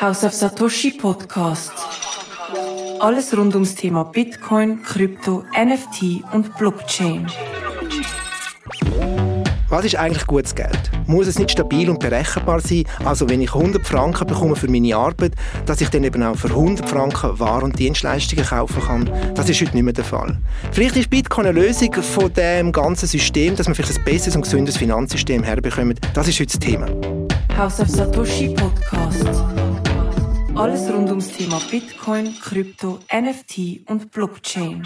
House of Satoshi Podcast. Alles rund ums Thema Bitcoin, Krypto, NFT und Blockchain. Was ist eigentlich gutes Geld? Muss es nicht stabil und berechenbar sein? Also wenn ich 100 Franken bekomme für meine Arbeit, dass ich dann eben auch für 100 Franken Waren und Dienstleistungen kaufen kann? Das ist heute nicht mehr der Fall. Vielleicht ist Bitcoin eine Lösung von dem ganzen System, dass man vielleicht ein besseres und gesünderes Finanzsystem herbekommt. Das ist heute das Thema. House of Satoshi Podcast. Alles rund ums Thema Bitcoin, Krypto, NFT und Blockchain.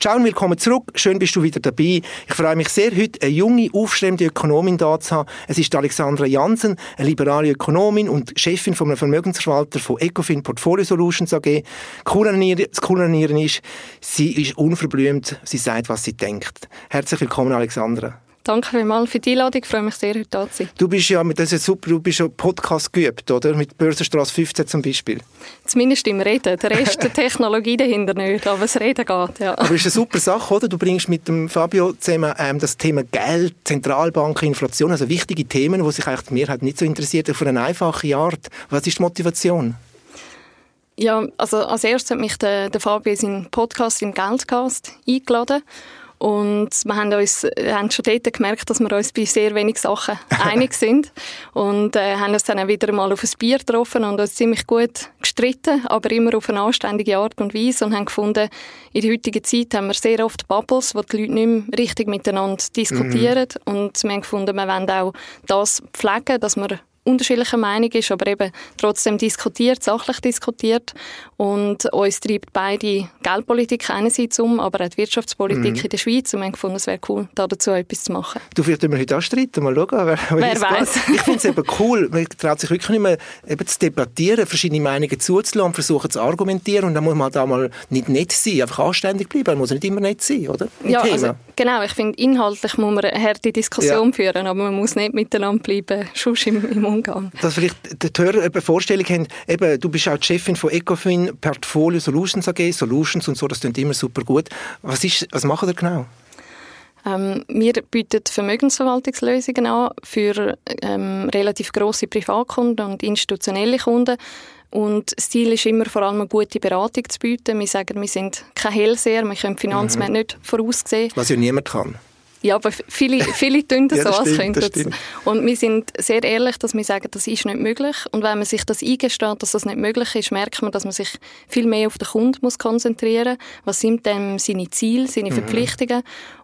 Ciao und willkommen zurück. Schön bist du wieder dabei. Ich freue mich sehr, heute eine junge, aufstrebende Ökonomin da zu haben. Es ist Alexandra Jansen, eine liberale Ökonomin und Chefin von einem Vermögensverwalter von Ecofin Portfolio Solutions AG. Das Coole an ihr ist, sie ist unverblümt. Sie sagt, was sie denkt. Herzlich willkommen, Alexandra. Danke vielmals für die Einladung. Ich freue mich sehr, heute da zu sein. Du bist ja, das ist super, du bist ja Podcast geübt, oder? Mit Börsenstraße 15 zum Beispiel. Zumindest im Reden. Der Rest der Technologie dahinter nicht, aber das Reden geht, ja. Aber es ist eine super Sache, oder? Du bringst mit dem Fabio zusammen ähm, das Thema Geld, Zentralbanken, Inflation, also wichtige Themen, die sich eigentlich die Mehrheit nicht so interessiert, auf eine einfache Art. Was ist die Motivation? Ja, also als erstes hat mich der, der Fabio in seinen Podcast, im Geldcast, eingeladen. Und wir haben, uns, haben schon dort gemerkt, dass wir uns bei sehr wenigen Sachen einig sind. Und äh, haben uns dann auch wieder mal auf ein Bier getroffen und uns ziemlich gut gestritten, aber immer auf eine anständige Art und Weise. Und haben gefunden, in der heutigen Zeit haben wir sehr oft Bubbles, wo die Leute nicht mehr richtig miteinander diskutieren. Mhm. Und wir haben gefunden, wir wollen auch das pflegen, dass wir unterschiedlicher Meinung ist, aber eben trotzdem diskutiert, sachlich diskutiert. Und uns treibt beide Geldpolitik einerseits um, aber auch die Wirtschaftspolitik mhm. in der Schweiz. Und wir haben gefunden, es wäre cool, da dazu etwas zu machen. Du, vielleicht wir heute auch streiten, mal schauen. Wer, wer weiß. Ich finde es eben cool, man traut sich wirklich nicht mehr eben zu debattieren, verschiedene Meinungen zuzulassen, versuchen zu argumentieren und dann muss man da mal nicht nett sein, einfach anständig bleiben, man muss nicht immer nett sein, oder? Im ja, also, genau, ich finde, inhaltlich muss man eine harte Diskussion ja. führen, aber man muss nicht miteinander bleiben, sonst im, im umgehen. Dass vielleicht die Hörer eine Vorstellung haben, eben, du bist auch die Chefin von Ecofin Portfolio Solutions AG, Solutions und so, das klingt immer super gut. Was, ist, was machen ihr genau? Ähm, wir bieten Vermögensverwaltungslösungen an für ähm, relativ grosse Privatkunden und institutionelle Kunden. Und das Ziel ist immer vor allem eine gute Beratung zu bieten. Wir sagen, wir sind kein Hellseher, wir können Finanzmärkte mhm. nicht voraussehen. Was ja niemand kann. Ja, aber viele, viele tun das ja, das so, als könnten Und wir sind sehr ehrlich, dass wir sagen, das ist nicht möglich. Und wenn man sich das eingesteht, dass das nicht möglich ist, merkt man, dass man sich viel mehr auf den Kunden muss konzentrieren muss. Was sind denn seine Ziele, seine mhm. Verpflichtungen?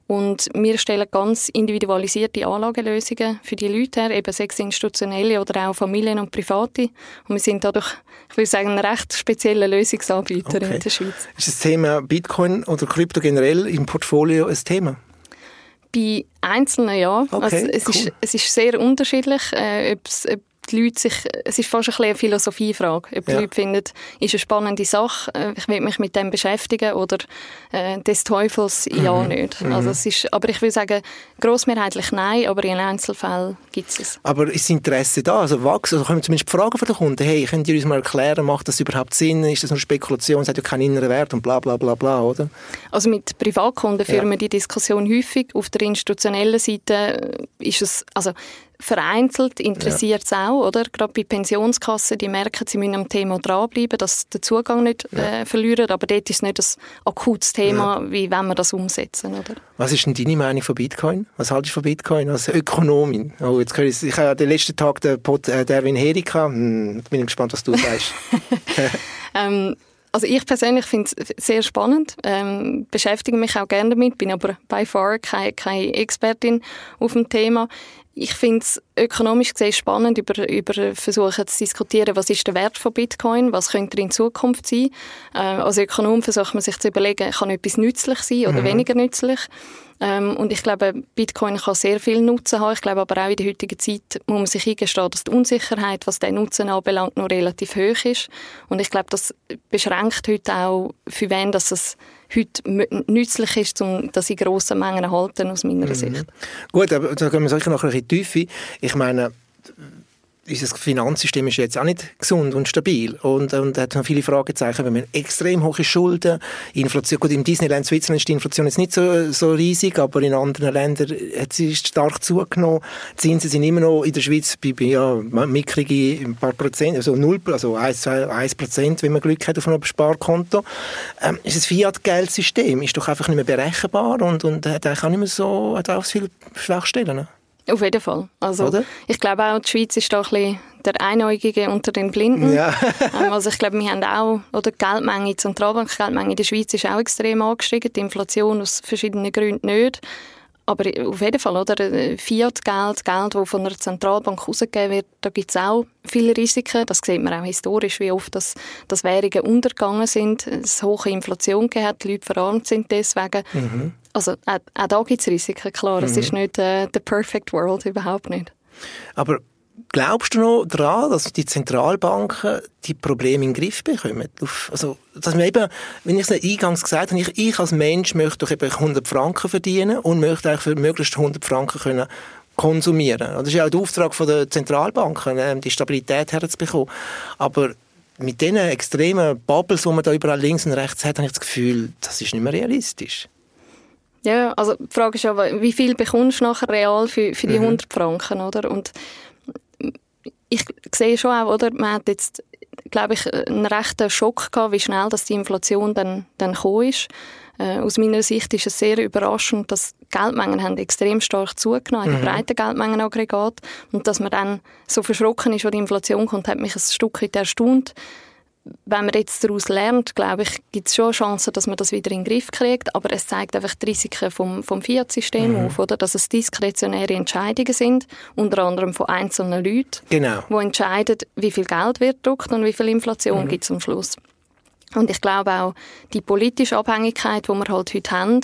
Und wir stellen ganz individualisierte Anlagelösungen für die Leute her, eben sechs institutionelle oder auch Familien und Private. Und wir sind dadurch, ich würde sagen, ein recht spezieller Lösungsanbieter okay. in der Schweiz. Ist das Thema Bitcoin oder Krypto generell im Portfolio ein Thema? Bei Einzelnen ja. Okay, also es, cool. ist, es ist sehr unterschiedlich, äh, ob die Leute sich, es ist fast ein eine Philosophiefrage, ob die ja. Leute finden, ist eine spannende Sache, äh, ich will mich mit dem beschäftigen oder äh, des Teufels ja mhm. nicht. Mhm. Also es ist, aber ich würde sagen, grossmehrheitlich nein, aber in Einzelfällen gibt es es. Aber ist das Interesse da? Also wachsen, also können zumindest Fragen von den Kunden, hey, könnt ihr uns mal erklären, macht das überhaupt Sinn, ist das nur Spekulation, es hat ja keinen inneren Wert und bla bla bla bla, oder? Also mit Privatkunden führen ja. wir die Diskussion häufig, auf der institutionellen Seite ist es, also vereinzelt interessiert es ja. auch, oder? Gerade bei Pensionskassen, die merken, sie müssen am Thema dranbleiben, dass der Zugang nicht ja. äh, verlieren, aber dort ist es nicht ein akutes Thema, ja. wie wenn wir das umsetzen, oder? Was ist denn deine Meinung von Bitcoin? Was haltest du von Bitcoin als Ökonomin? Oh, jetzt ich, ich habe den letzten Tag den Pod, äh, Derwin Herika, hm, bin ich gespannt, was du sagst. ähm, also ich persönlich finde es sehr spannend, ähm, beschäftige mich auch gerne damit, bin aber by far keine, keine Expertin auf dem Thema. Ich finde es ökonomisch gesehen spannend, über, über versuchen zu diskutieren, was ist der Wert von Bitcoin, was könnte er in Zukunft sein. Äh, als Ökonom versucht man sich zu überlegen, kann etwas nützlich sein oder mhm. weniger nützlich. Ähm, und ich glaube, Bitcoin kann sehr viel Nutzen haben. Ich glaube aber auch in der heutigen Zeit muss man sich eingestehen, dass die Unsicherheit, was den Nutzen anbelangt, noch relativ hoch ist. Und ich glaube, das beschränkt heute auch, für wen dass es heute nützlich ist, um das in grossen Mengen halten, aus meiner mhm. Sicht. Gut, aber da gehen wir sicher noch ein bisschen tiefer. Ich meine, unser Finanzsystem ist jetzt auch nicht gesund und stabil und, und hat noch viele Fragezeichen. Wir haben extrem hohe Schulden, Inflation, gut, im Disneyland Switzerland ist die Inflation jetzt nicht so, so riesig, aber in anderen Ländern hat sie stark zugenommen. Die Zinsen sind immer noch in der Schweiz bei, ja, mickrige ein paar Prozent, also null, also 1, 1 Prozent, wenn man Glück hat auf einem Sparkonto. Ähm, ist das Fiat-Geldsystem ist doch einfach nicht mehr berechenbar und, und hat eigentlich auch nicht mehr so, hat auch viele Schwachstellen. Auf jeden Fall. Also, Oder? Ich glaube auch, die Schweiz ist da ein bisschen der Einäugige unter den Blinden. Ja. Ähm, also ich glaube, wir haben auch, oder die Geldmenge, die Zentralbankgeldmenge in der Schweiz ist auch extrem angestiegen, die Inflation aus verschiedenen Gründen nicht. Aber auf jeden Fall, oder? Fiat-Geld, Geld, das von einer Zentralbank ausgegeben wird, da gibt es auch viele Risiken. Das sieht man auch historisch, wie oft das, das Währungen untergegangen sind, es hohe Inflation hat, die Leute verarmt sind deswegen. Mhm. Also auch, auch da gibt es Risiken, klar. Mhm. Es ist nicht äh, the perfect world, überhaupt nicht. Aber glaubst du noch daran, dass die Zentralbanken die Probleme in den Griff bekommen? Also, dass wir eben, wenn ich es eingangs gesagt habe, ich, ich als Mensch möchte doch eben 100 Franken verdienen und möchte eigentlich für möglichst 100 Franken können konsumieren. Das ist ja auch der Auftrag der Zentralbanken, ähm, die Stabilität herzubekommen. Aber mit diesen extremen Bubbles, die man da überall links und rechts hat, habe ich das Gefühl, das ist nicht mehr realistisch. Ja, also die Frage ist ja, wie viel bekommst du nachher real für, für die mhm. 100 Franken, oder? Und ich sehe schon auch, oder, man hat jetzt, glaube ich, einen rechten Schock gehabt, wie schnell dass die Inflation dann, dann gekommen ist. Äh, aus meiner Sicht ist es sehr überraschend, dass Geldmengen haben extrem stark zugenommen, mhm. die breiten Geldmengenaggregat. Und dass man dann so verschrocken ist, wo die Inflation kommt, hat mich ein Stück weit erstaunt wenn man jetzt daraus lernt, glaube ich, gibt es schon Chancen, dass man das wieder in den Griff kriegt. Aber es zeigt einfach die Risiken vom, vom Fiat-System mhm. auf, oder? dass es diskretionäre Entscheidungen sind, unter anderem von einzelnen Leuten, genau. die entscheiden, wie viel Geld wird gedruckt und wie viel Inflation mhm. gibt es am Schluss. Und ich glaube auch, die politische Abhängigkeit, die wir halt heute haben,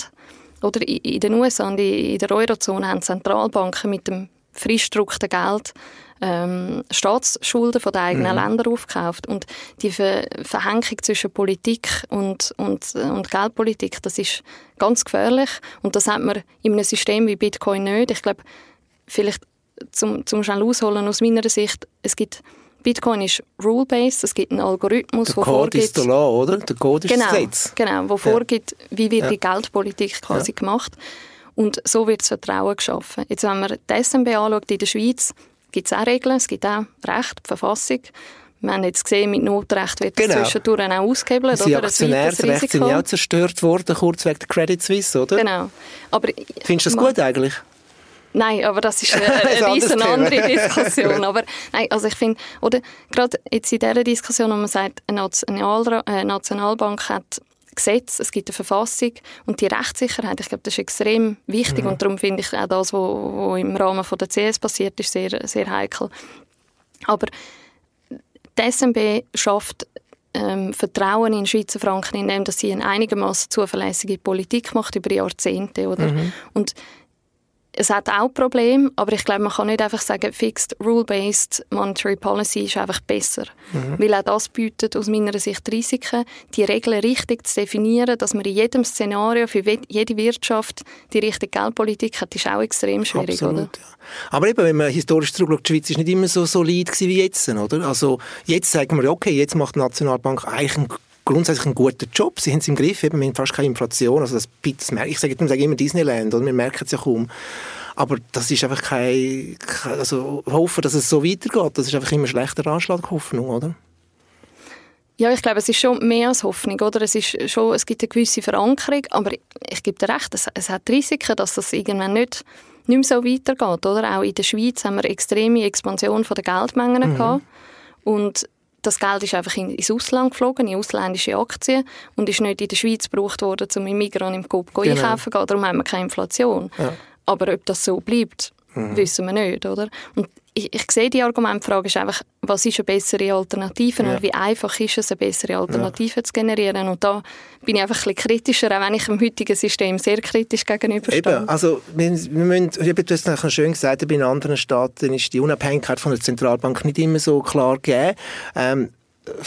oder in den USA und in der Eurozone haben Zentralbanken mit dem frisch gedruckten Geld ähm, Staatsschulden von den eigenen mhm. Ländern aufgekauft. Und die Ver Verhängung zwischen Politik und, und, und Geldpolitik, das ist ganz gefährlich. Und das hat man in einem System wie Bitcoin nicht. Ich glaube, vielleicht zum, zum schnell ausholen aus meiner Sicht, es gibt Bitcoin ist rule-based, es gibt einen Algorithmus, der Code vorgibt... ist der Law, oder? Der Code ist genau, das Gesetz. Genau, wo ja. vorgibt, wie wird ja. die Geldpolitik quasi ja. gemacht. Und so wird das Vertrauen geschaffen. Jetzt, wenn man die SMB anschaut in der Schweiz, gibt es auch Regeln, es gibt auch Recht, die Verfassung. Wir haben jetzt gesehen, mit Notrecht wird das genau. zwischendurch auch ausgehebelt. Die Aktionärsrechte sind ja auch zerstört worden, kurz wegen der Credit Suisse, oder? Genau. Aber Findest du das gut eigentlich? Nein, aber das ist eine, eine riesen andere Diskussion. aber nein, also ich finde, oder gerade jetzt in dieser Diskussion, wo man sagt, eine Nationalbank hat Gesetz, es gibt eine Verfassung und die Rechtssicherheit, ich glaube, das ist extrem wichtig mhm. und darum finde ich auch das, was im Rahmen von der CS passiert ist, sehr, sehr heikel. Aber die SMB schafft ähm, Vertrauen in Schweizer Franken, indem dass sie eine einigermaßen zuverlässige Politik macht über Jahrzehnte, oder? Mhm. Und es hat auch Probleme, aber ich glaube, man kann nicht einfach sagen, fixed rule-based monetary policy ist einfach besser. Mhm. Weil auch das bietet aus meiner Sicht Risiken, die Regeln richtig zu definieren, dass man in jedem Szenario für jede Wirtschaft die richtige Geldpolitik hat, ist auch extrem schwierig, Absolut, oder? Ja. Aber eben, wenn man historisch zurückschaut, die Schweiz ist nicht immer so solid wie jetzt, oder? Also jetzt sagen wir, okay, jetzt macht die Nationalbank eigentlich einen grundsätzlich einen guten Job. Sie haben es im Griff, eben, wir haben fast keine Inflation. Also das, das ich sage, ich sage immer Disneyland, oder? wir merken es ja kaum. Aber das ist einfach kein, also hoffen, dass es so weitergeht, das ist einfach immer schlechter Anschlag, Hoffnung, oder? Ja, ich glaube, es ist schon mehr als Hoffnung, oder? Es, ist schon, es gibt eine gewisse Verankerung, aber ich gebe dir recht, es, es hat Risiken, dass das irgendwann nicht, nicht mehr so weitergeht, oder? Auch in der Schweiz haben wir eine extreme Expansion der Geldmengen mhm. gehabt und das Geld ist einfach ins Ausland geflogen, in ausländische Aktien und ist nicht in der Schweiz gebraucht worden, um im Migros im Coop genau. einkaufen zu gehen. Darum haben wir keine Inflation. Ja. Aber ob das so bleibt, mhm. wissen wir nicht, oder? Und ich, ich sehe die Argumentfrage ist einfach, was ist eine bessere Alternative ja. und wie einfach ist es, eine bessere Alternative ja. zu generieren. Und da bin ich einfach ein bisschen kritischer, auch wenn ich dem heutigen System sehr kritisch gegenüberstehe. Eben, also wir, wir müssen, ich habe das schön gesagt, bei anderen Staaten ist die Unabhängigkeit von der Zentralbank nicht immer so klar gegeben. Ähm,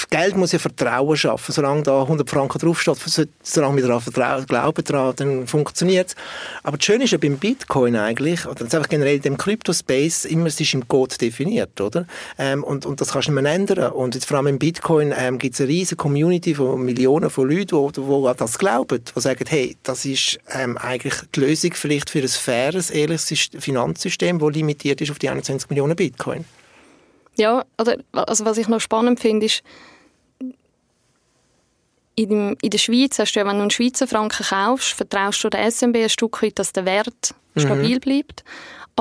Geld muss ja Vertrauen schaffen. Solange da 100 Franken draufsteht, solange wir daran vertrauen, glauben daran, dann funktioniert es. Aber das Schöne ist ja beim Bitcoin eigentlich, oder einfach generell in dem Crypto-Space, immer, es ist im Code definiert, oder? Ähm, und, und das kannst du nicht mehr ändern. Und jetzt vor allem im Bitcoin ähm, gibt es eine riesige Community von Millionen von Leuten, die, die an das glauben, die sagen, hey, das ist ähm, eigentlich die Lösung vielleicht für ein faires, ehrliches Finanzsystem, das limitiert ist auf die 21 Millionen Bitcoin. Ja, oder, also was ich noch spannend finde, ist, in, in der Schweiz hast du ja, wenn du einen Schweizer Franken kaufst, vertraust du der SMB ein Stück weit, dass der Wert mhm. stabil bleibt.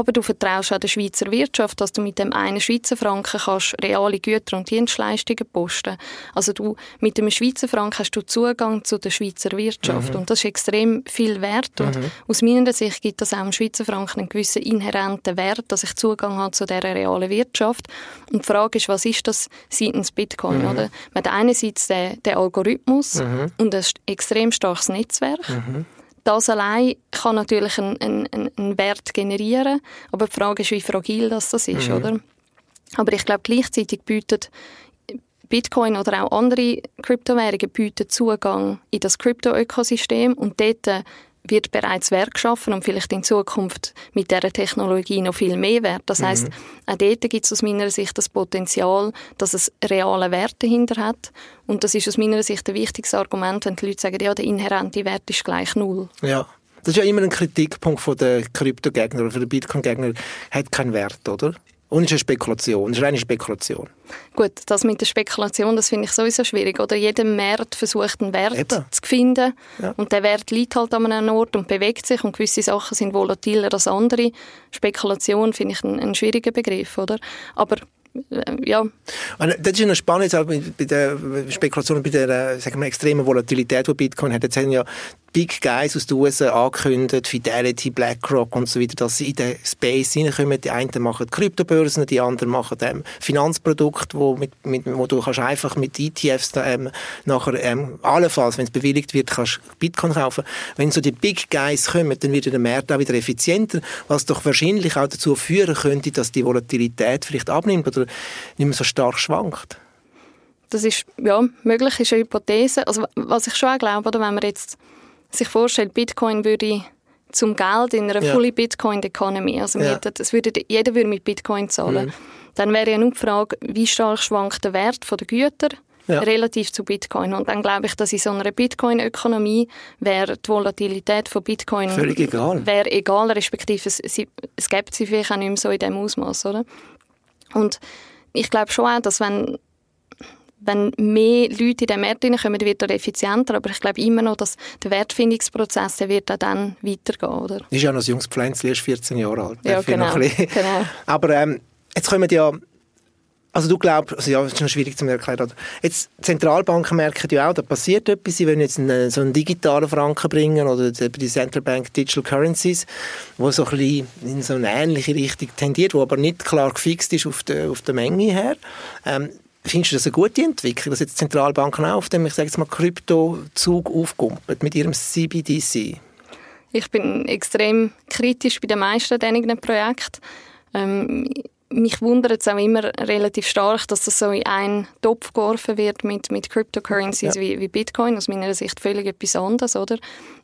Aber du vertraust auch der Schweizer Wirtschaft, dass du mit dem einen Schweizer Franken kannst reale Güter und Dienstleistungen posten. Also du, mit dem Schweizer Franken hast du Zugang zu der Schweizer Wirtschaft. Mhm. Und das ist extrem viel wert. Und mhm. aus meiner Sicht gibt das auch im Schweizer Franken einen gewissen inhärenten Wert, dass ich Zugang habe zu dieser realen Wirtschaft. Und die Frage ist, was ist das seitens Bitcoin? Mhm. Oder? Man hat einerseits den, den Algorithmus mhm. und ein extrem starkes Netzwerk. Mhm das allein kann natürlich einen, einen, einen, Wert generieren, aber die Frage ist, wie fragil das, das ist, mhm. oder? Aber ich glaube, gleichzeitig bietet Bitcoin oder auch andere Kryptowährungen bieten Zugang in das Krypto-Ökosystem und dort wird bereits Werk geschaffen und vielleicht in Zukunft mit dieser Technologie noch viel mehr Wert. Das heißt, mhm. auch dort gibt es aus meiner Sicht das Potenzial, dass es reale Werte dahinter hat. Und das ist aus meiner Sicht ein wichtiges Argument, wenn die Leute sagen, ja, der inhärente Wert ist gleich null. Ja. Das ist ja immer ein Kritikpunkt von der Kryptogegner oder von der Bitcoin-Gegner, hat keinen Wert, oder? Und es ist eine Spekulation, es ist eine Spekulation. Gut, das mit der Spekulation, das finde ich sowieso schwierig. Oder jeder Markt versucht einen Wert Eben. zu finden ja. und der Wert liegt halt an einem Ort und bewegt sich und gewisse Sachen sind volatiler als andere. Spekulation finde ich ein, ein schwieriger Begriff, oder? Aber äh, ja. Das ist noch spannend bei der Spekulation, bei der äh, sagen wir, extremen Volatilität, die Bitcoin hat. Jetzt haben ja Big Guys aus den USA angekündigt, Fidelity, BlackRock und so weiter, dass sie in den Space hineinkommen. Die einen machen Kryptobörsen, die anderen machen ähm, Finanzprodukte, wo, mit, mit, wo du kannst einfach mit ETFs ähm, nachher, ähm, allenfalls, wenn es bewilligt wird, kannst Bitcoin kaufen. Wenn so die Big Guys kommen, dann wird der Markt auch wieder effizienter, was doch wahrscheinlich auch dazu führen könnte, dass die Volatilität vielleicht abnimmt oder nicht mehr so stark schwankt. Das ist, ja, möglich ist eine Hypothese. Also, was ich schon auch glaube, oder wenn man jetzt sich vorstellt, Bitcoin würde zum Geld in einer ja. fully Bitcoin Economy, also ja. hätten, es würde, jeder würde mit Bitcoin zahlen, mhm. dann wäre ja nur die Frage, wie stark schwankt der Wert der Güter ja. relativ zu Bitcoin. Und dann glaube ich, dass in so einer Bitcoin-Ökonomie wäre die Volatilität von Bitcoin völlig egal, wäre egal respektive es, es gibt sie vielleicht auch nicht mehr so in dem Ausmaß, oder? Und ich glaube schon auch, dass wenn wenn mehr Leute in den Markt hineinkommen, wird er effizienter. Aber ich glaube immer noch, dass der Wertfindungsprozess der wird auch dann weitergehen. Oder? Ist ja noch ein junges Pflänzchen, erst 14 Jahre alt. Ja, genau, genau. Aber ähm, jetzt kommen ja also du glaubst, also ja, das ist noch schwierig zu erklären. Jetzt, Zentralbanken merken ja auch, da passiert etwas. Sie wollen jetzt einen, so einen digitalen Franken bringen oder die Central Bank Digital Currencies, wo so ein bisschen in so eine ähnliche Richtung tendiert, wo aber nicht klar gefixt ist auf der, auf der Menge her. Ähm, Findest du das eine gute Entwicklung, dass jetzt Zentralbanken auch auf dem, ich sage jetzt mal, Kryptozug aufkumpeln mit ihrem CBDC? Ich bin extrem kritisch bei den meisten dieser Projekte. Ähm, mich wundert es auch immer relativ stark, dass das so in einen Topf geworfen wird mit, mit Cryptocurrencies ja. wie, wie Bitcoin. Aus meiner Sicht völlig etwas anderes, oder?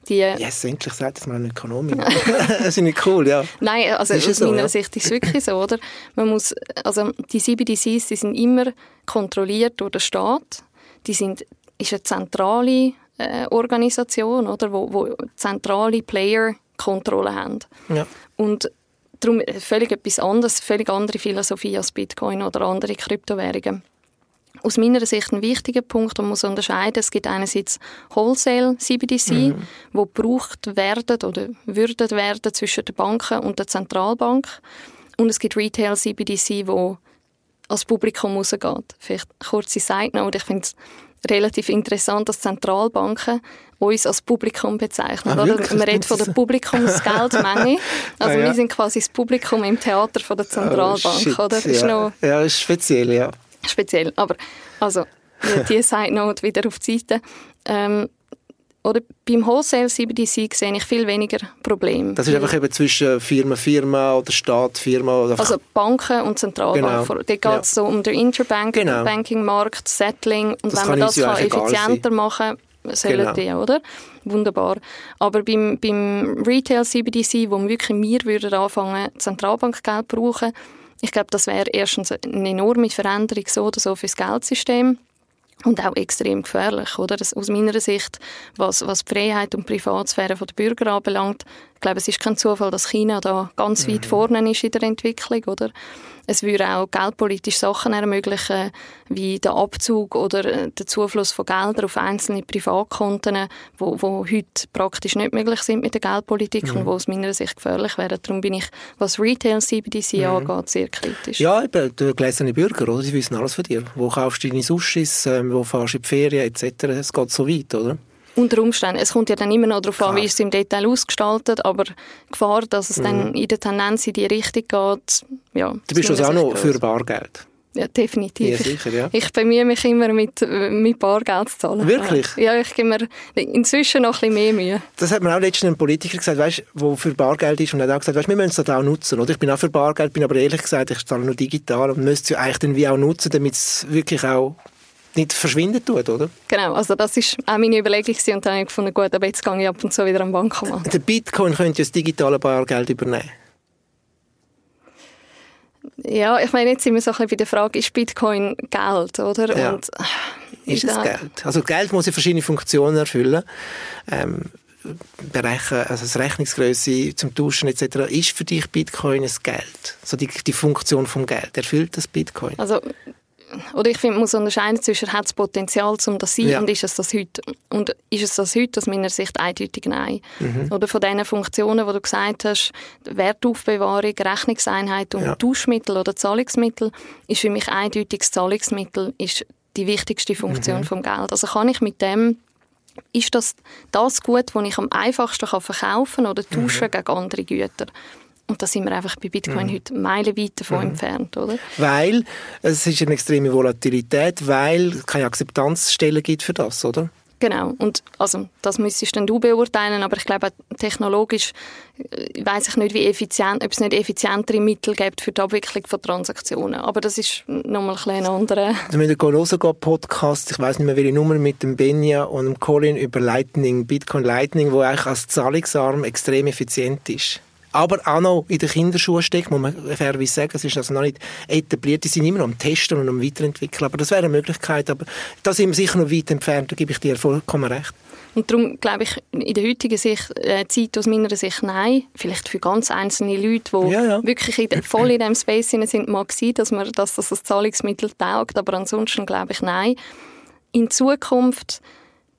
Die, äh, yes, endlich sagt es mal eine Ökonomin. das ist nicht cool, ja. Nein, also aus so, meiner ja. Sicht ist es wirklich so, oder? Man muss, also die CBDCs, die sind immer kontrolliert durch den Staat. Die sind, ist eine zentrale äh, Organisation, oder? Wo, wo zentrale Player Kontrolle haben. Ja. Und darum völlig etwas anderes, völlig andere Philosophie als Bitcoin oder andere Kryptowährungen. Aus meiner Sicht ein wichtiger Punkt, man muss unterscheiden, es gibt einerseits Wholesale CBDC, mhm. wo gebraucht werden oder würden werden zwischen den Banken und der Zentralbank und es gibt Retail CBDC, wo als Publikum rausgeht. Vielleicht kurze Side Note, ich finde es relativ interessant, dass Zentralbanken uns als Publikum bezeichnen. Ah, oder? Man redet von der Publikumsgeldmenge. Also ah, ja. wir sind quasi das Publikum im Theater von der Zentralbank. Oh, shit, oder? Ist ja. noch ja, ist speziell, ja. Speziell, aber also diese Side Note wieder auf die Seite. Ähm, oder beim Wholesale CBDC sehe ich viel weniger Probleme. Das ist einfach eben zwischen Firma, Firma oder Staat, Firma. Oder also Banken und Zentralbanken. Genau. Da geht es ja. so um den Interbanking-Markt, genau. Settling. Und das wenn man das kann effizienter machen sollen genau. die, oder? Wunderbar. Aber beim, beim Retail CBDC, wo wirklich wir würden anfangen, Zentralbankgeld brauchen, ich glaube, das wäre erstens eine enorme Veränderung so oder so für das Geldsystem und auch extrem gefährlich, oder? Das, aus meiner Sicht, was, was die Freiheit und Privatsphäre der Bürger anbelangt, ich glaube, es ist kein Zufall, dass China da ganz weit mhm. vorne ist in der Entwicklung, oder? Es würde auch geldpolitische Sachen ermöglichen, wie der Abzug oder äh, der Zufluss von Geldern auf einzelne Privatkonten, wo, wo heute praktisch nicht möglich sind mit der Geldpolitik mhm. und wo aus meiner Sicht gefährlich wären. Darum bin ich, was Retail CBDC mhm. angeht, sehr kritisch. Ja, eben, der gläserne Bürger, oder? Sie wissen alles von dir. Wo kaufst du deine Sushis, ähm, wo fährst du in die Ferien etc. Es geht so weit, oder? Unter Umständen. Es kommt ja dann immer noch darauf an, wie es im Detail ausgestaltet, aber die Gefahr, dass es mhm. dann in der Tendenz in die Richtung geht, ja. Du bist also auch noch groß. für Bargeld? Ja, definitiv. Ja, sicher, ja. Ich, ich bemühe mich immer, mit, mit Bargeld zu zahlen. Wirklich? Ja, ich gebe mir inzwischen noch ein bisschen mehr Mühe. Das hat mir auch letztens ein Politiker gesagt, weißt, der für Bargeld ist und hat auch gesagt, weißt, wir müssen es auch nutzen. Oder? Ich bin auch für Bargeld, bin aber ehrlich gesagt, ich zahle nur digital und müsste es eigentlich dann wie auch nutzen, damit es wirklich auch nicht verschwinden tut, oder? Genau, also das ist auch meine Überlegung und dann habe ich gefunden, gut, aber jetzt gehe ich ab und zu wieder am Bankomat. Der Bitcoin könnte das digitale Bargeld übernehmen. Ja, ich meine, jetzt sind wir so ein bisschen bei der Frage, ist Bitcoin Geld, oder? Ja. Und, äh, ist es. Geld? Also Geld muss ja verschiedene Funktionen erfüllen. Ähm, Bereichen, also das Rechnungsgröße zum Tauschen etc. Ist für dich Bitcoin ein Geld? Also die, die Funktion vom Geld, erfüllt das Bitcoin? Also oder ich finde, man muss unterscheiden zwischen hat es Potenzial, um das zu sein ja. und ist es das heute. Und ist es das heute aus meiner Sicht eindeutig nein. Mhm. Oder von diesen Funktionen, die du gesagt hast, Wertaufbewahrung, Rechnungseinheit und ja. Tauschmittel oder Zahlungsmittel, ist für mich eindeutig das Zahlungsmittel ist die wichtigste Funktion mhm. vom Geld. Also kann ich mit dem ist das das Gut, das ich am einfachsten verkaufen kann oder tauschen mhm. gegen andere Güter? Und da sind wir einfach bei Bitcoin mhm. heute meilenweit davon mhm. entfernt, oder? Weil es ist eine extreme Volatilität, weil es keine Akzeptanzstellen gibt für das, oder? Genau. Und also, das müsstest dann du beurteilen, aber ich glaube, technologisch äh, weiß ich nicht, wie effizient, ob es nicht effizientere Mittel gibt für die Abwicklung von Transaktionen. Aber das ist nochmal ein ein anderer. Also mit dem Golosoga Podcast, ich weiß nicht mehr welche Nummer, mit dem Benja und dem Colin über Lightning, Bitcoin Lightning, wo eigentlich als Zahlungsarm extrem effizient ist aber auch noch in den Kinderschuhen steckt, muss man fairerweise sagen. Es ist also noch nicht etabliert. Die sind immer noch am Testen und am Weiterentwickeln. Aber das wäre eine Möglichkeit. Aber da sind wir sicher noch weit entfernt. Da gebe ich dir vollkommen recht. Und darum glaube ich, in der heutigen Sicht, äh, Zeit aus meiner Sicht nein. Vielleicht für ganz einzelne Leute, die ja, ja. wirklich in, voll in diesem Space sind, mag sein, dass, man, dass das als Zahlungsmittel taugt. Aber ansonsten glaube ich nein. In Zukunft,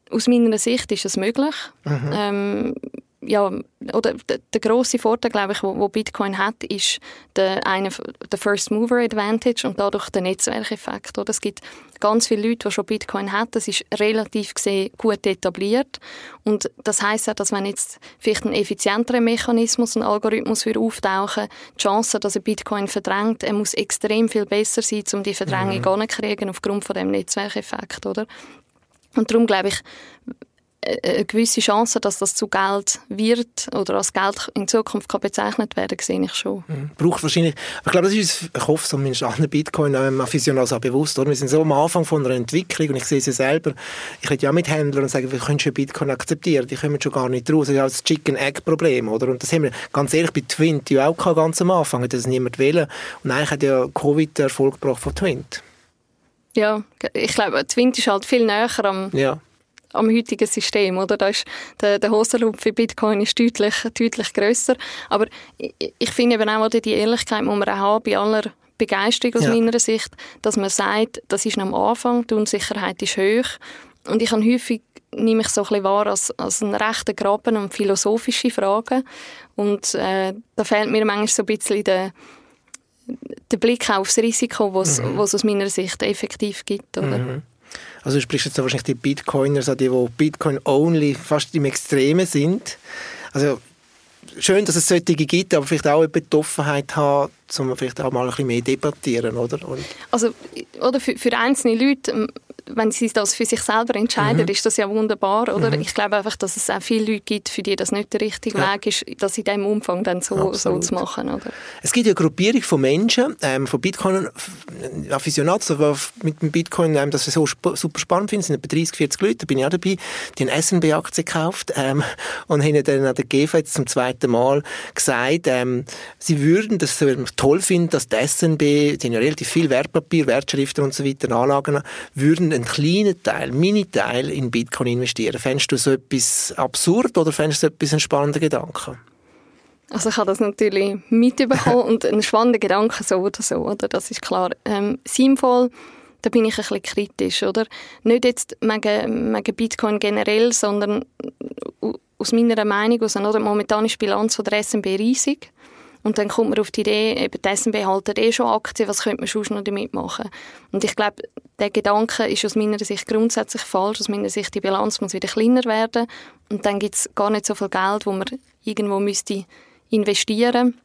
aus meiner Sicht, ist es möglich. Mhm. Ähm, ja, oder der, große Vorteil, glaube ich, wo, wo, Bitcoin hat, ist der, eine, der First Mover Advantage und dadurch der Netzwerkeffekt. Oder? Es gibt ganz viele Leute, die schon Bitcoin haben. Das ist relativ gesehen gut etabliert. Und das heißt auch, dass wenn jetzt vielleicht ein effizienterer Mechanismus, ein Algorithmus für auftauchen, die Chance, dass er Bitcoin verdrängt, er muss extrem viel besser sein, um die Verdrängung mhm. anzukriegen aufgrund von dem Netzwerkeffekt, oder? Und darum glaube ich, eine gewisse Chance, dass das zu Geld wird oder als Geld in Zukunft kann bezeichnet werden, sehe ich schon. Mhm. Braucht wahrscheinlich, ich glaube, das ist uns, ich hoffe zumindest allen Bitcoin-Aficionados auch bewusst, oder? wir sind so am Anfang von einer Entwicklung und ich sehe es ja selber, ich rede ja mit Händlern und sage, wir können schon Bitcoin akzeptieren, die kommen schon gar nicht raus, das ist ja das Chicken-Egg-Problem, oder? Und das haben wir, ganz ehrlich, bei Twint ja auch ganz am Anfang, hat das niemand wählen und eigentlich hat ja Covid den Erfolg gebracht von Twint. Ja, ich glaube, Twint ist halt viel näher am, ja am heutigen System. Oder? Da ist der, der Hosenloop für Bitcoin ist deutlich, deutlich grösser. Aber ich, ich finde eben auch, die Ehrlichkeit muss man auch haben bei aller Begeisterung aus ja. meiner Sicht, dass man sagt, das ist noch am Anfang, die Unsicherheit ist hoch. Und ich habe häufig nehme ich so ein bisschen wahr als, als einen rechten Graben um philosophische Fragen. Und äh, da fehlt mir manchmal so ein bisschen der, der Blick aufs Risiko, was mhm. es aus meiner Sicht effektiv gibt. Oder? Mhm. Also du sprichst jetzt wahrscheinlich die Bitcoiners, die, die Bitcoin-only fast im Extreme sind. Also schön, dass es solche gibt, aber vielleicht auch eine Betroffenheit haben, um vielleicht auch mal ein bisschen mehr debattieren, oder? Und also, oder für, für einzelne Leute, ähm, wenn sie das für sich selber entscheiden, mhm. ist das ja wunderbar, oder? Mhm. Ich glaube einfach, dass es auch viele Leute gibt, für die das nicht der richtige ja. Weg ist, das in diesem Umfang dann so, so zu machen, oder? Es gibt ja eine Gruppierung von Menschen, ähm, von Bitcoin, Aficionados, die mit dem Bitcoin ähm, das so sp super spannend finden, es sind etwa 30, 40 Leute, da bin ich auch dabei, die eine SNB-Aktie gekauft ähm, und haben dann an der GV jetzt zum zweiten Mal gesagt, ähm, sie würden das toll finden, dass die SNB, die haben ja relativ viel Wertpapier, Wertschriften und so weiter, Anlagen, würden einen kleinen Teil, Mini-Teil in Bitcoin investieren. Fändest du so etwas absurd oder fändest du so etwas einen spannenden Gedanken? Also ich habe das natürlich mitbekommen und ein spannender Gedanke so oder so, oder? Das ist klar. Ähm, sinnvoll, da bin ich ein bisschen kritisch, oder? Nicht jetzt wegen, wegen Bitcoin generell, sondern aus meiner Meinung, aus einer momentanen Bilanz von der SMB riesig. Und dann kommt man auf die Idee, eben die SNB haltet eh schon Aktien, was könnte man sonst noch damit machen? Und ich glaube, der Gedanke ist aus meiner Sicht grundsätzlich falsch. Aus meiner Sicht, die Bilanz muss wieder kleiner werden. Und dann gibt es gar nicht so viel Geld, wo man irgendwo müsste investieren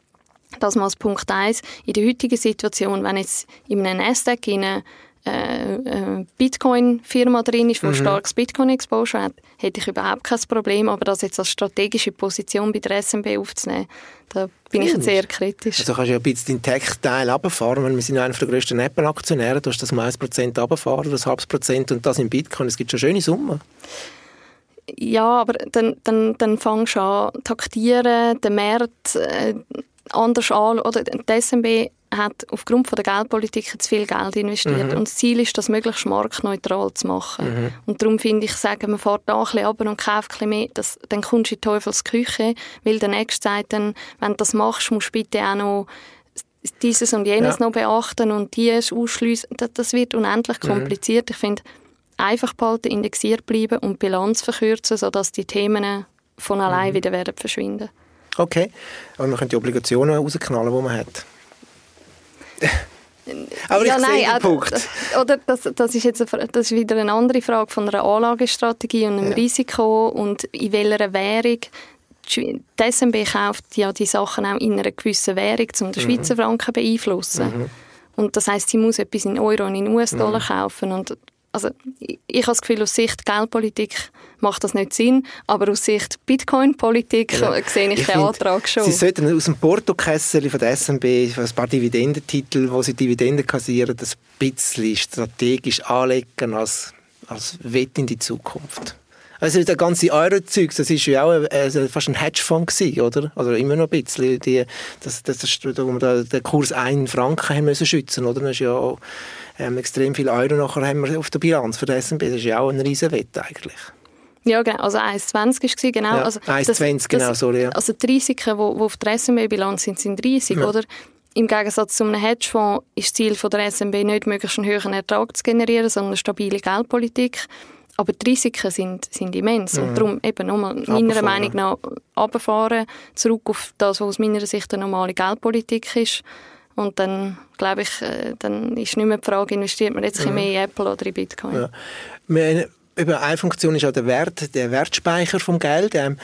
Das mal als Punkt eins. In der heutigen Situation, wenn jetzt in einem Nasdaq äh, äh, Bitcoin-Firma drin ist, die mhm. starkes Bitcoin-Exposure hat, hätte ich überhaupt kein Problem. Aber das jetzt als strategische Position bei der SMB aufzunehmen, da bin ich sehr kritisch. Also kannst du ja ein bisschen den Tech-Teil runterfahren. Wir sind ja einer der grössten Apple-Aktionäre. Du hast das um 1% runterfahren, das halbes Prozent und das in Bitcoin. Es gibt schon schöne Summen. Ja, aber dann, dann, dann fängst du an taktieren, den Markt äh, anders an. Oder die SMB hat aufgrund von der Geldpolitik zu viel Geld investiert. Mhm. Und das Ziel ist, das möglichst marktneutral zu machen. Mhm. Und darum finde ich, sagen, man fährt da ein bisschen runter und kauft ein bisschen mehr, das, dann kommst du in die Teufelsküche, weil der Nächste sagt dann, wenn du das machst, musst du bitte auch noch dieses und jenes ja. noch beachten und dies ausschliessen. Das, das wird unendlich mhm. kompliziert. Mhm. Ich finde, einfach behalten, indexiert bleiben und Bilanz verkürzen, sodass die Themen von allein mhm. wieder werden verschwinden. Okay. Und man könnte die Obligationen rausknallen, die man hat. Aber ja, ich nein, sehe den Punkt. Oder das, das, ist jetzt eine, das ist wieder eine andere Frage von einer Anlagestrategie und einem ja. Risiko und in welcher Währung. Die SMB kauft ja die Sachen auch in einer gewissen Währung, um den mhm. Schweizer Franken beeinflussen. Mhm. Und das heißt, sie muss etwas in Euro und in US-Dollar mhm. kaufen. Und also ich, ich habe das Gefühl, aus Sicht Geldpolitik macht das nicht Sinn, aber aus Sicht Bitcoin-Politik ja. sehe ich, ich den find, Antrag schon. Sie sollten aus dem Portokessel von der SNB ein paar Dividendentitel, wo sie Dividenden kassieren, das ein bisschen strategisch anlegen als, als Wett in die Zukunft. Also der ganze Euro-Zeug, das ist ja auch äh, fast ein Hedgefonds gewesen, oder? Also immer noch ein bisschen. Die, das, das, das, wo wir den Kurs 1 Franken haben müssen schützen, oder? Das ist ja auch, ähm, extrem viel Euro nachher haben wir auf der Bilanz für den SNB. Das ist ja auch ein riesen Wett eigentlich. Ja, genau. Also 1,20 war genau. Ja, also 1,20, genau, sorry. Ja. Also die Risiken, die auf der SNB-Bilanz sind, sind riesig, ja. oder? Im Gegensatz zu einem Hedgefonds ist das Ziel von der SNB nicht, möglichst einen höheren Ertrag zu generieren, sondern eine stabile Geldpolitik. Aber die Risiken sind, sind immens. Mhm. Und darum eben nochmal, meiner Meinung nach, runterfahren, zurück auf das, was aus meiner Sicht eine normale Geldpolitik ist. Und dann, glaube ich, äh, dann ist nicht mehr die Frage, investiert man jetzt mhm. mehr in Apple oder in Bitcoin. Ja. Über eine Funktion ist auch der Wert, der Wertspeicher vom Geld. Ähm,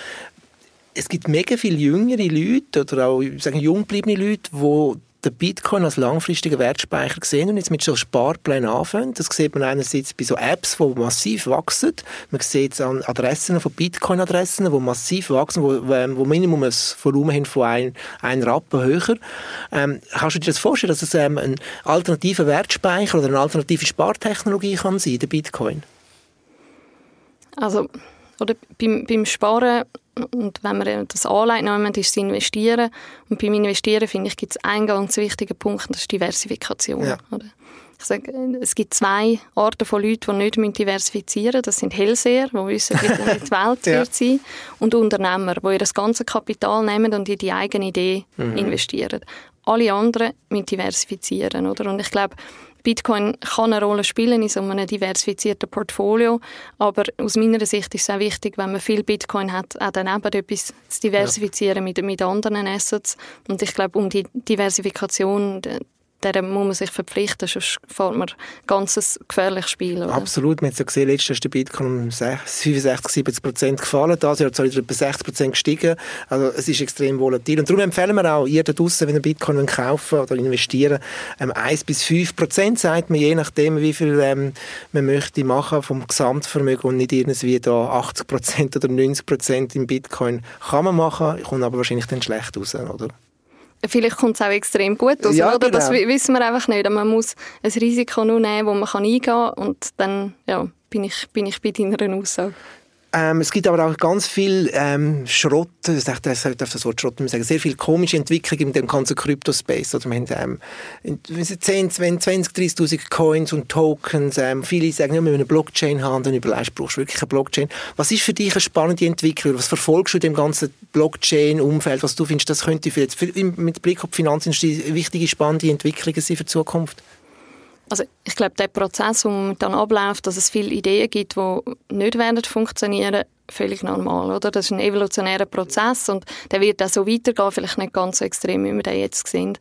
es gibt mega viele jüngere Leute oder auch sagen, jung Leute, die den Bitcoin als langfristigen Wertspeicher gesehen und jetzt mit so Sparplänen anfangen. Das sieht man einerseits bei so Apps, die massiv wachsen. Man sieht es an Adressen von Bitcoin-Adressen, die massiv wachsen, wo, ähm, wo Minimum ein Volumen haben von ein, ein Rappen höher. Ähm, kannst du dir das vorstellen, dass es ähm, ein alternativer Wertspeicher oder eine alternative Spartechnologie kann sein, der Bitcoin? Also, oder beim, beim Sparen und wenn man das anlegt, dann ist es investieren. Und beim Investieren, finde ich, gibt es einen ganz wichtigen Punkt, das ist Diversifikation. Ja. Oder? Ich sage, es gibt zwei Arten von Leuten, die nicht diversifizieren müssen. Das sind Hellseher, die wissen, wie die Welt ja. wird sein, und Unternehmer, die ihr das ganze Kapital nehmen und in die eigene Idee mhm. investieren. Alle anderen müssen diversifizieren. Oder? Und ich glaube, Bitcoin kann eine Rolle spielen in so einem diversifizierten Portfolio, aber aus meiner Sicht ist es auch wichtig, wenn man viel Bitcoin hat, auch daneben etwas zu diversifizieren ja. mit, mit anderen Assets. Und ich glaube, um die Diversifikation der muss man sich verpflichten, sonst fährt man ein ganz gefährliches Spiel. Oder? Absolut, man hat es ja gesehen, letztes Jahr ist der Bitcoin um 65, 70 Prozent gefallen, das Jahr ist er etwa 60 Prozent gestiegen, also es ist extrem volatil und darum empfehlen wir auch, ihr da draussen, wenn ihr Bitcoin kaufen oder investieren, ähm, 1 bis 5 Prozent sagt man, je nachdem, wie viel ähm, man möchte machen vom Gesamtvermögen und nicht irgendwie da 80 Prozent oder 90 Prozent im Bitcoin kann man machen, kommt aber wahrscheinlich dann schlecht raus, oder? Vielleicht kommt es auch extrem gut aus, ja, oder? Genau. Das wissen wir einfach nicht. Man muss ein Risiko nur nehmen, das man eingehen kann und dann ja, bin, ich, bin ich bei deiner Aussage. Ähm, es gibt aber auch ganz viel ähm, Schrott, ich darf das Wort Schrott sagen, sehr viel komische Entwicklung in dem ganzen Kryptospace. Also wir haben ähm, 10, 20, 20 30'000 Coins und Tokens. Ähm, viele sagen, ja, wir müssen eine Blockchain haben, dann überlegst brauchst du wirklich eine Blockchain. Was ist für dich eine spannende Entwicklung? Was verfolgst du in dem ganzen Blockchain-Umfeld? Was du findest, das könnte für jetzt für, mit Blick auf die Finanzindustrie wichtige, spannende Entwicklungen sein für die Zukunft? Also ich glaube, der Prozess, der dann abläuft, dass es viele Ideen gibt, die nicht werden funktionieren, völlig normal, oder? Das ist ein evolutionärer Prozess und der wird auch so weitergehen, vielleicht nicht ganz so extrem, wie wir den jetzt sehen.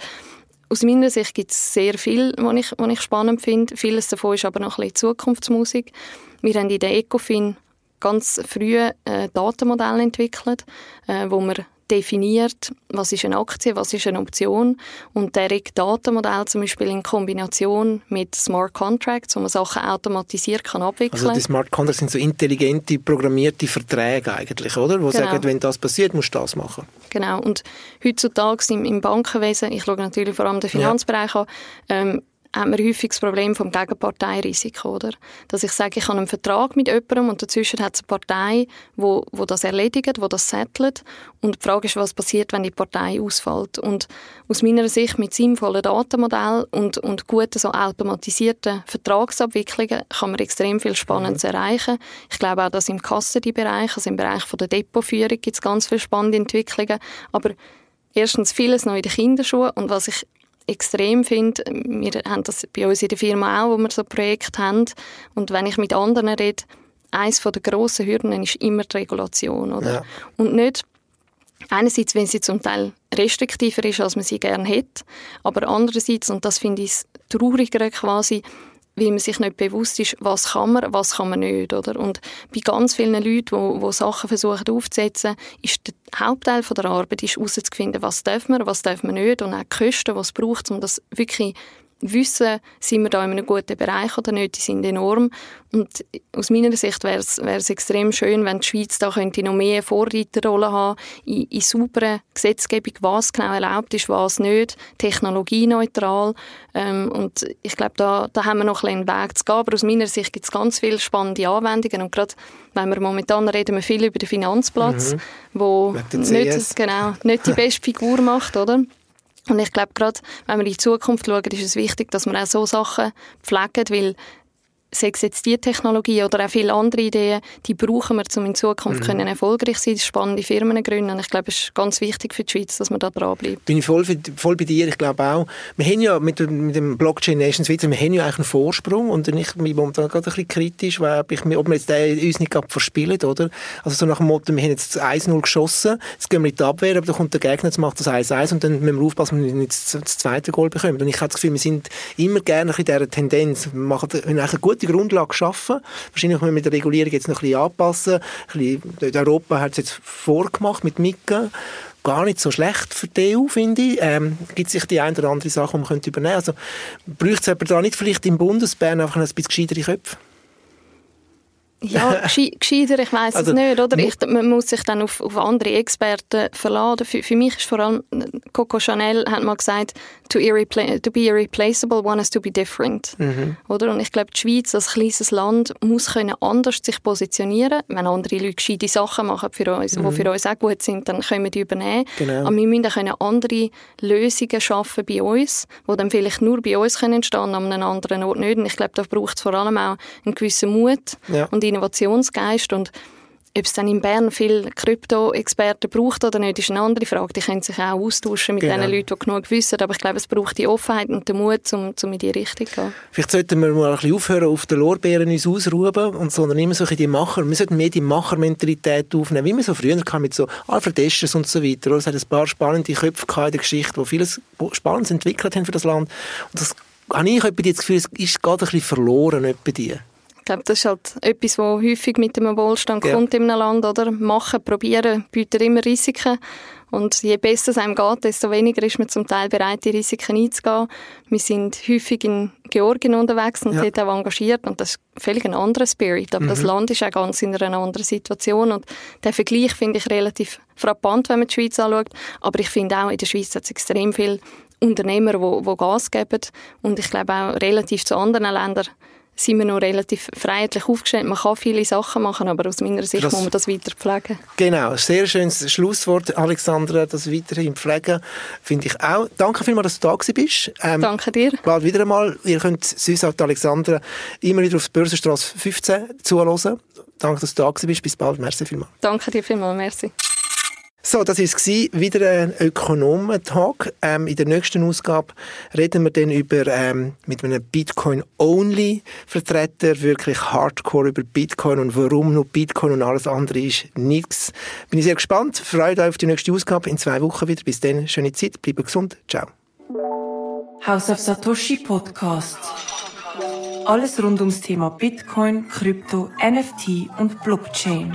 Aus meiner Sicht gibt es sehr viel, was ich, was ich spannend finde. Vieles davon ist aber noch ein bisschen Zukunftsmusik. Wir haben in der Ecofin ganz früh äh, Datenmodelle entwickelt, äh, wo wir definiert, was ist eine Aktie, was ist eine Option und der Datenmodell zum Beispiel in Kombination mit Smart Contracts, wo man Sachen automatisiert kann abwickeln. Also die Smart Contracts sind so intelligente, programmierte Verträge eigentlich, oder? Wo genau. sagen, wenn das passiert, musst du das machen. Genau und heutzutage im, im Bankenwesen, ich schaue natürlich vor allem den Finanzbereich ja. an, ähm, haben wir häufig das Problem vom Gegenparteirisiko, oder? Dass ich sage, ich habe einen Vertrag mit jemandem und dazwischen hat es eine Partei, wo, wo das erledigt, wo das settelt und die Frage ist, was passiert, wenn die Partei ausfällt. Und aus meiner Sicht mit sinnvollen Datenmodellen und, und guten so automatisierten Vertragsabwicklungen kann man extrem viel Spannendes mhm. erreichen. Ich glaube auch, dass im Custody-Bereich, also im Bereich von der Depotführung gibt es ganz viele spannende Entwicklungen, aber erstens vieles noch in den Kinderschuhen und was ich extrem finde, wir haben das bei uns in der Firma auch, wo wir so Projekte haben und wenn ich mit anderen rede, eines der grossen Hürden ist immer die Regulation. Oder? Ja. Und nicht einerseits, wenn sie zum Teil restriktiver ist, als man sie gerne hätte, aber andererseits, und das finde ich das Traurigere quasi, weil man sich nicht bewusst ist, was kann man, was kann man nicht, oder? Und bei ganz vielen Leuten, die, Sachen versuchen aufzusetzen, ist der Hauptteil von der Arbeit herauszufinden, was darf man, was darf man nicht und auch die Kosten, was es braucht, um das wirklich wissen, sind wir da in einem guten Bereich oder nicht, die sind enorm. Und aus meiner Sicht wäre es extrem schön, wenn die Schweiz da könnte noch mehr Vorreiterrolle haben in, in sauberer Gesetzgebung, was genau erlaubt ist, was nicht, technologieneutral. Ähm, und ich glaube, da, da haben wir noch ein einen Weg zu gehen. Aber aus meiner Sicht gibt es ganz viele spannende Anwendungen. Und gerade, wenn wir momentan reden wir viel über den Finanzplatz, mhm. wo nicht, genau, nicht die beste Figur macht, oder? Und ich glaube, gerade wenn wir in die Zukunft schauen, ist es wichtig, dass wir auch so Sachen pflegen, weil sei es jetzt die Technologie oder auch viele andere Ideen, die brauchen wir, um in Zukunft mhm. können erfolgreich sein, spannende Firmen gründen. Und ich glaube, es ist ganz wichtig für die Schweiz, dass man da dranbleibt. Bin ich voll, voll bei dir. Ich glaube auch, wir haben ja mit, mit dem Blockchain Nation Schweiz, wir haben ja eigentlich einen Vorsprung und ich bin momentan gerade ein bisschen kritisch, weil ich, ob wir jetzt den uns nicht verspielen, oder? Also so nach dem Motto, wir haben jetzt 1-0 geschossen, jetzt gehen wir in die Abwehr, aber dann kommt der Gegner, jetzt macht das 1-1 und dann müssen wir aufpassen, dass wir nicht das, zweite Goal bekommen. Und ich habe das Gefühl, wir sind immer gerne in dieser Tendenz, wir machen eine gute gute Grundlage schaffen. Wahrscheinlich müssen wir mit der Regulierung jetzt noch ein bisschen anpassen. Ein bisschen, Europa hat es jetzt vorgemacht mit MICA gar nicht so schlecht für die EU, finde ich. Ähm, gibt sich die eine oder andere Sache, die man könnte übernehmen könnte. Also braucht es da nicht vielleicht im Bundesbern einfach ein bisschen gescheitere Köpfe? Ja, gescheiter, ich weiß also, es nicht, oder? Ich, man muss sich dann auf, auf andere Experten verladen. Für, für mich ist vor allem, Coco Chanel hat mal gesagt, to, to be irreplaceable, one has to be different. Mhm. Oder? Und ich glaube, die Schweiz als kleines Land muss können anders sich positionieren. Wenn andere Leute gescheite Sachen machen für uns, mhm. die für uns auch gut sind, dann können wir die übernehmen. Genau. Aber wir müssen können andere Lösungen schaffen bei uns, die dann vielleicht nur bei uns können entstehen, an einem anderen Ort nicht. Und ich glaube, da braucht es vor allem auch einen gewissen Mut ja. und Innovationsgeist und ob es dann in Bern viele Krypto-Experten braucht oder nicht, ist eine andere Frage. Die können sich auch austauschen mit genau. den Leuten, die genug wissen. Aber ich glaube, es braucht die Offenheit und den Mut, um, um in die Richtung zu gehen. Vielleicht sollten wir mal ein bisschen aufhören, auf den Lorbeeren uns ausruhen, und sondern immer so die Macher, wir sollten mehr die Machermentalität aufnehmen, wie man so früher kann mit so Alfred Eschers und so weiter. Es hat ein paar spannende Köpfe in der Geschichte, die vieles Spannendes entwickelt haben für das Land. Und das habe ich das Gefühl, es ist gerade ein bisschen verloren bei dir glaube, das ist halt etwas, was häufig mit dem Wohlstand ja. kommt in einem Land, oder? Machen, probieren, bietet immer Risiken. Und je besser es einem geht, desto weniger ist man zum Teil bereit, die Risiken einzugehen. Wir sind häufig in Georgien unterwegs und ja. dort auch engagiert und das ist völlig ein anderer Spirit. Aber mhm. das Land ist auch ganz in einer anderen Situation und der Vergleich finde ich relativ frappant, wenn man die Schweiz anschaut. Aber ich finde auch, in der Schweiz hat es extrem viele Unternehmer, die, die Gas geben und ich glaube auch relativ zu anderen Ländern sind wir noch relativ freiheitlich aufgestellt. Man kann viele Sachen machen, aber aus meiner Sicht das, muss man das weiter pflegen. Genau, sehr schönes Schlusswort, Alexandra, das weiterhin pflegen, finde ich auch. Danke vielmals, dass du da bist. Ähm, Danke dir. Bald wieder einmal. Ihr könnt süß auch Alexandra immer wieder auf der Börsenstraße 15 zuhören. Danke, dass du da bist. Bis bald. Merci vielmals. Danke dir vielmals. Merci. So, das war es. Wieder ein Ökonomen-Talk. Ähm, in der nächsten Ausgabe reden wir dann über, ähm, mit einem Bitcoin-Only-Vertreter, wirklich hardcore über Bitcoin und warum nur Bitcoin und alles andere ist nichts. Bin ich sehr gespannt. Freut euch auf die nächste Ausgabe in zwei Wochen wieder. Bis dann, schöne Zeit, bleibt gesund. Ciao. House of Satoshi Podcast. Alles rund ums Thema Bitcoin, Krypto, NFT und Blockchain.